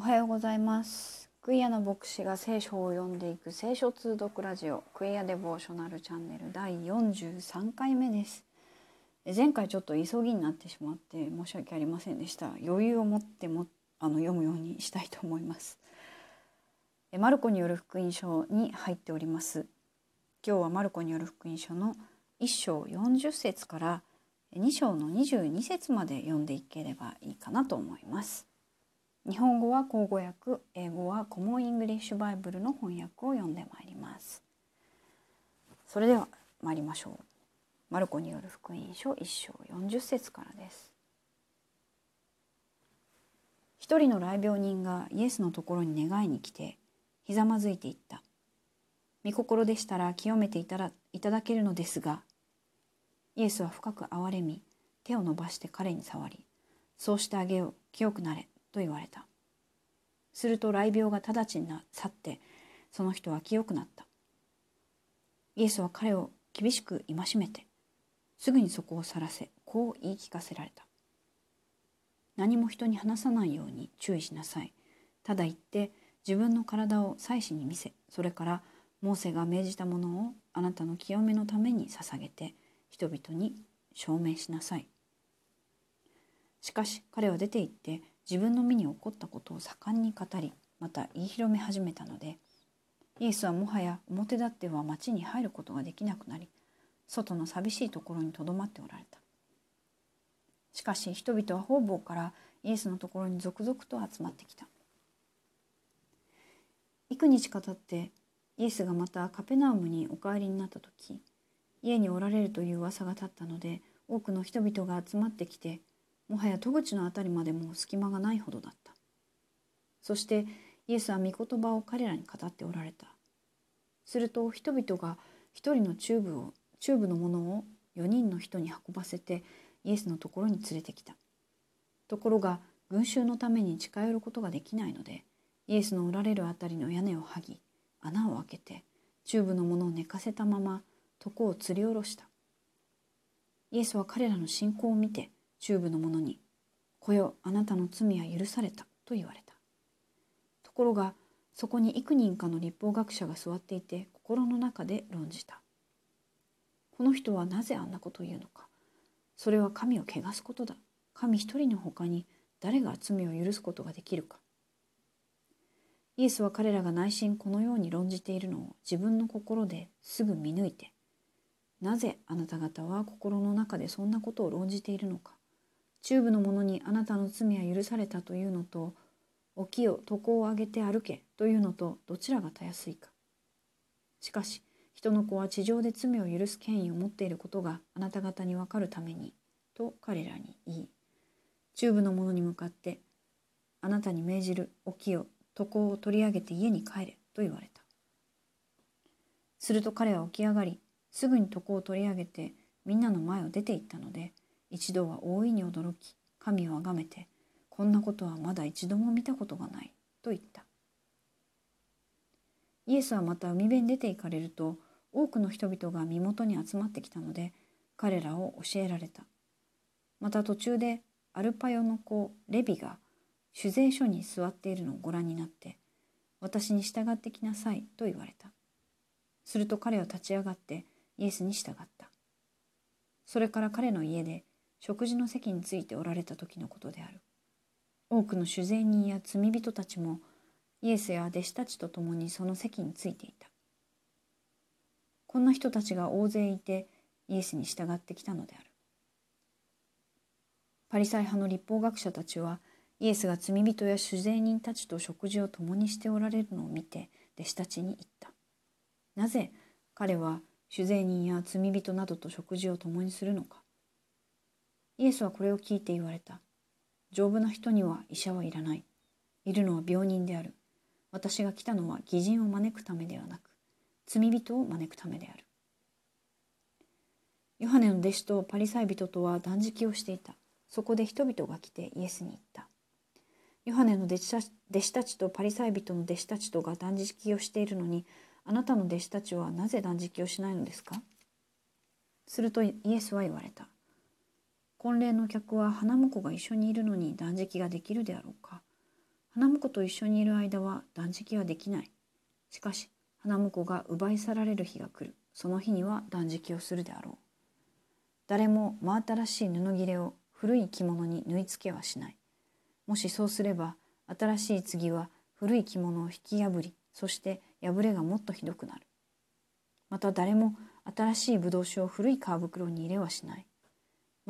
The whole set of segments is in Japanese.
おはようございます。クイアの牧師が聖書を読んでいく聖書通読ラジオ。クイアデボーショナルチャンネル第43回目です。前回ちょっと急ぎになってしまって申し訳ありませんでした。余裕を持ってもあの読むようにしたいと思います。マルコによる福音書に入っております。今日はマルコによる福音書の1章40節から2章の22節まで読んでいければいいかなと思います。日本語は口語訳英語はコモンイングリッシュバイブルの翻訳を読んでまいります。それでは参りましょう。マルコによる福音書1章40節からです。一人の来病人がイエスのところに願いに来てひざまずいていった。御心でしたら清めていたらいただけるのですがイエスは深く憐れみ手を伸ばして彼に触りそうしてあげよう。清くなれ。と言われた。すると雷病が直ちに去ってその人は清くなった。イエスは彼を厳しく戒めてすぐにそこを去らせこう言い聞かせられた。何も人に話さないように注意しなさい。ただ言って自分の体を祭司に見せそれからモーセが命じたものをあなたの清めのために捧げて人々に証明しなさい。しかし彼は出て行って自分の身に起こったことを盛んに語りまた言い広め始めたのでイエスはもはや表立っては町に入ることができなくなり外の寂しいところにとどまっておられた。しかし人々は方々からイエスのところに続々と集まってきた。幾日か経ってイエスがまたカペナウムにお帰りになった時家におられるという噂が立ったので多くの人々が集まってきてもはや戸口の辺りまでも隙間がないほどだった。そしてイエスは御言葉を彼らに語っておられた。すると人々が一人のチューブをチューブのものを4人の人に運ばせてイエスのところに連れてきた。ところが群衆のために近寄ることができないのでイエスのおられる辺りの屋根を剥ぎ穴を開けてチューブのものを寝かせたまま床を吊り下ろした。イエスは彼らの信仰を見てチューブの者に「子よあなたの罪は許された」と言われた。ところがそこに幾人かの律法学者が座っていて心の中で論じた。この人はなぜあんなことを言うのか。それは神を汚すことだ。神一人のほかに誰が罪を許すことができるか。イエスは彼らが内心このように論じているのを自分の心ですぐ見抜いてなぜあなた方は心の中でそんなことを論じているのか。チューブの者にあなたの罪は許されたというのと起きよ床を上げて歩けというのとどちらがたやすいか。しかし人の子は地上で罪を許す権威を持っていることがあなた方にわかるためにと彼らに言いチューブの者に向かってあなたに命じる起きよ床を取り上げて家に帰れと言われた。すると彼は起き上がりすぐに床を取り上げてみんなの前を出て行ったので一度は大いに驚き神をあがめてこんなことはまだ一度も見たことがないと言った。イエスはまた海辺に出て行かれると多くの人々が身元に集まってきたので彼らを教えられた。また途中でアルパヨの子レビが酒税所に座っているのをご覧になって私に従ってきなさいと言われた。すると彼は立ち上がってイエスに従った。それから彼の家で食事の席についておられた時のことである。多くの主税人や罪人たちもイエスや弟子たちと共にその席についていた。こんな人たちが大勢いてイエスに従ってきたのである。パリサイ派の立法学者たちはイエスが罪人や主税人たちと食事を共にしておられるのを見て弟子たちに言った。なぜ彼は主税人や罪人などと食事を共にするのか。イエスはこれを聞いて言われた。丈夫な人には医者はいらない。いるのは病人である。私が来たのは義人を招くためではなく、罪人を招くためである。ヨハネの弟子とパリサイ人とは断食をしていた。そこで人々が来てイエスに言った。ヨハネの弟子たちとパリサイ人の弟子たちとが断食をしているのに、あなたの弟子たちはなぜ断食をしないのですか？するとイエスは言われた。婚礼の客は花婿が一緒にいるのに断食ができるであろうか。花婿と一緒にいる間は断食はできない。しかし、花婿が奪い去られる日が来る。その日には断食をするであろう。誰も真新しい布切れを古い着物に縫い付けはしない。もしそうすれば、新しい次は古い着物を引き破り、そして破れがもっとひどくなる。また誰も新しいブドウ酒を古い皮袋に入れはしない。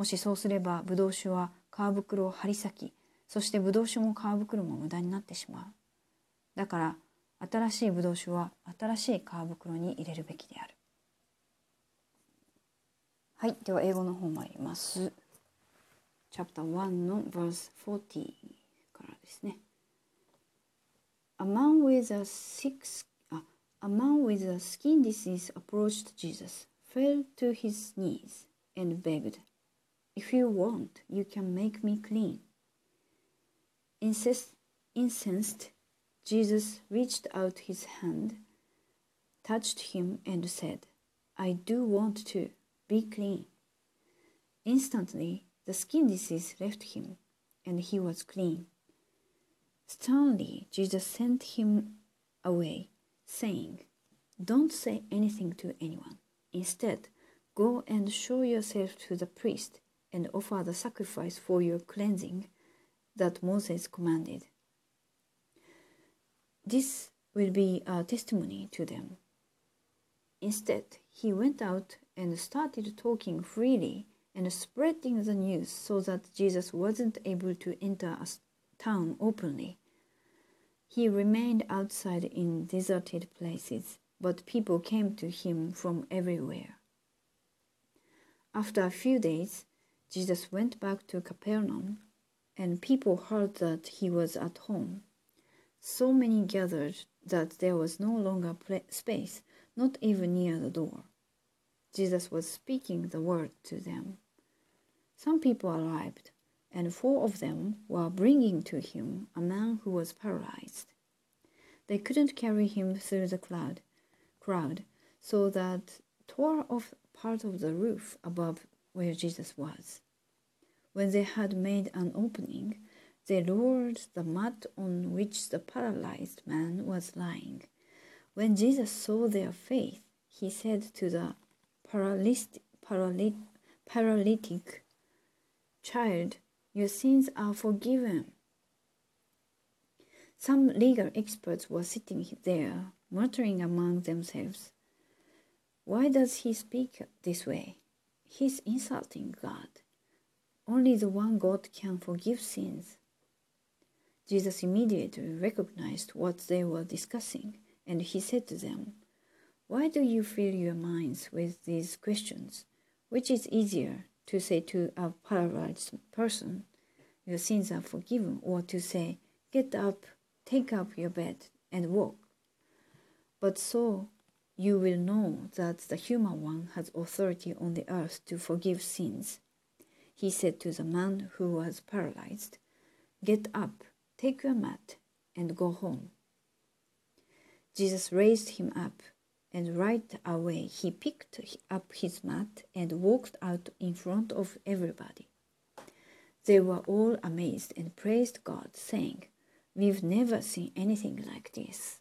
もしそうすればブドウ酒は皮袋を張り裂き、そしてブドウ酒も皮袋も無駄になってしまう。だから新しいブドウ酒は新しい皮袋に入れるべきである。はい、では英語の方参ります。Chapter 1の Verse 40からですね。A man with a six A man with a skin disease approached Jesus, fell to his knees, and begged, If you want, you can make me clean. Insist, incensed, Jesus reached out his hand, touched him, and said, I do want to be clean. Instantly, the skin disease left him, and he was clean. Sternly, Jesus sent him away saying, Don't say anything to anyone. Instead, go and show yourself to the priest and offer the sacrifice for your cleansing that Moses commanded. This will be a testimony to them. Instead, he went out and started talking freely and spreading the news so that Jesus wasn't able to enter a town openly he remained outside in deserted places, but people came to him from everywhere. After a few days, Jesus went back to Capernaum, and people heard that he was at home. So many gathered that there was no longer space, not even near the door. Jesus was speaking the word to them. Some people arrived and four of them were bringing to him a man who was paralyzed. They couldn't carry him through the crowd, so that tore off part of the roof above where Jesus was. When they had made an opening, they lowered the mat on which the paralyzed man was lying. When Jesus saw their faith, he said to the paralytic, paralytic child, your sins are forgiven. Some legal experts were sitting there, muttering among themselves. Why does he speak this way? He's insulting God. Only the one God can forgive sins. Jesus immediately recognized what they were discussing, and he said to them, Why do you fill your minds with these questions? Which is easier, to say to a paralyzed person, Your sins are forgiven, or to say, Get up, take up your bed, and walk. But so you will know that the human one has authority on the earth to forgive sins. He said to the man who was paralyzed, Get up, take your mat, and go home. Jesus raised him up and right away he picked up his mat and walked out in front of everybody. They were all amazed and praised God, saying, We've never seen anything like this.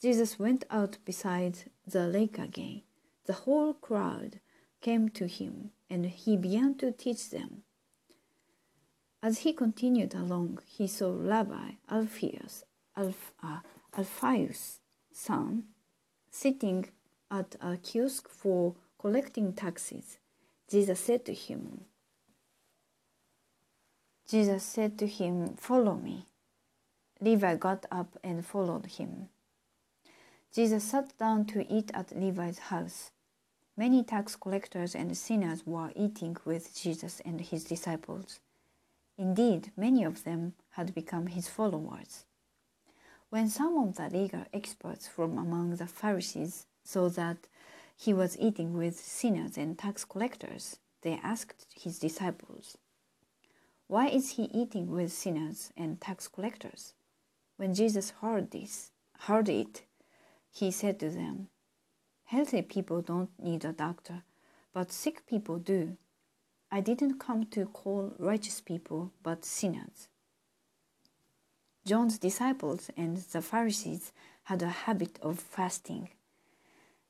Jesus went out beside the lake again. The whole crowd came to him, and he began to teach them. As he continued along, he saw Rabbi Alphaeus, Alph, uh, Alphaeus son sitting at a kiosk for collecting taxes. Jesus said to him, Jesus said to him, Follow me. Levi got up and followed him. Jesus sat down to eat at Levi's house. Many tax collectors and sinners were eating with Jesus and his disciples. Indeed, many of them had become his followers. When some of the legal experts from among the Pharisees saw that he was eating with sinners and tax collectors, they asked his disciples, Why is he eating with sinners and tax collectors? When Jesus heard this, heard it, he said to them, Healthy people don't need a doctor, but sick people do. I didn't come to call righteous people, but sinners. John's disciples and the Pharisees had a habit of fasting.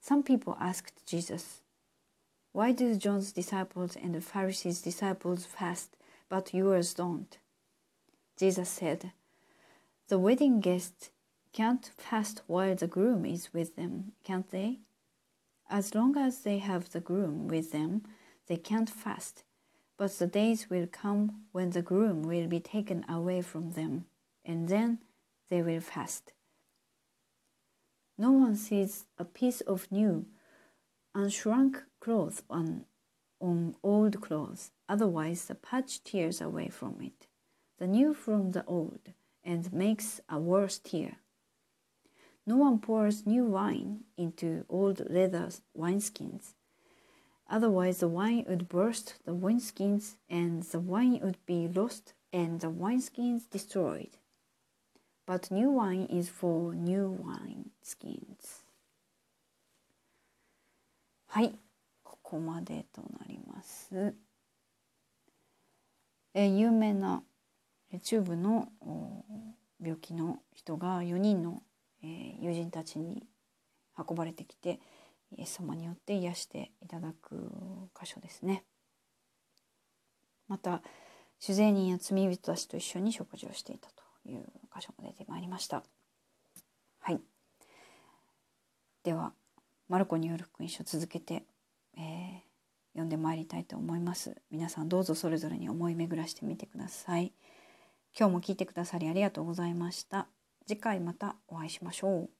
Some people asked Jesus, Why do John's disciples and the Pharisees' disciples fast, but yours don't? Jesus said, The wedding guests can't fast while the groom is with them, can't they? As long as they have the groom with them, they can't fast. But the days will come when the groom will be taken away from them, and then they will fast. No one sees a piece of new, unshrunk cloth on, on old clothes, otherwise the patch tears away from it, the new from the old, and makes a worse tear. No one pours new wine into old leather wineskins. Otherwise, the wine would burst the wineskins, and the wine would be lost, and the wineskins destroyed. But new wine is for new wineskins. はい、ここまでとなります。え有名なチューブの病気の人が4人のえ友人たちに運ばれてきてイエス様によって癒していただく箇所ですね。また酒税人や罪人たちと一緒に食事をしていたという箇所が出てまいりました。はい。ではマルコによる福音書続けて、えー読んでまいりたいと思います。皆さんどうぞそれぞれに思い巡らしてみてください。今日も聞いてくださりありがとうございました。次回またお会いしましょう。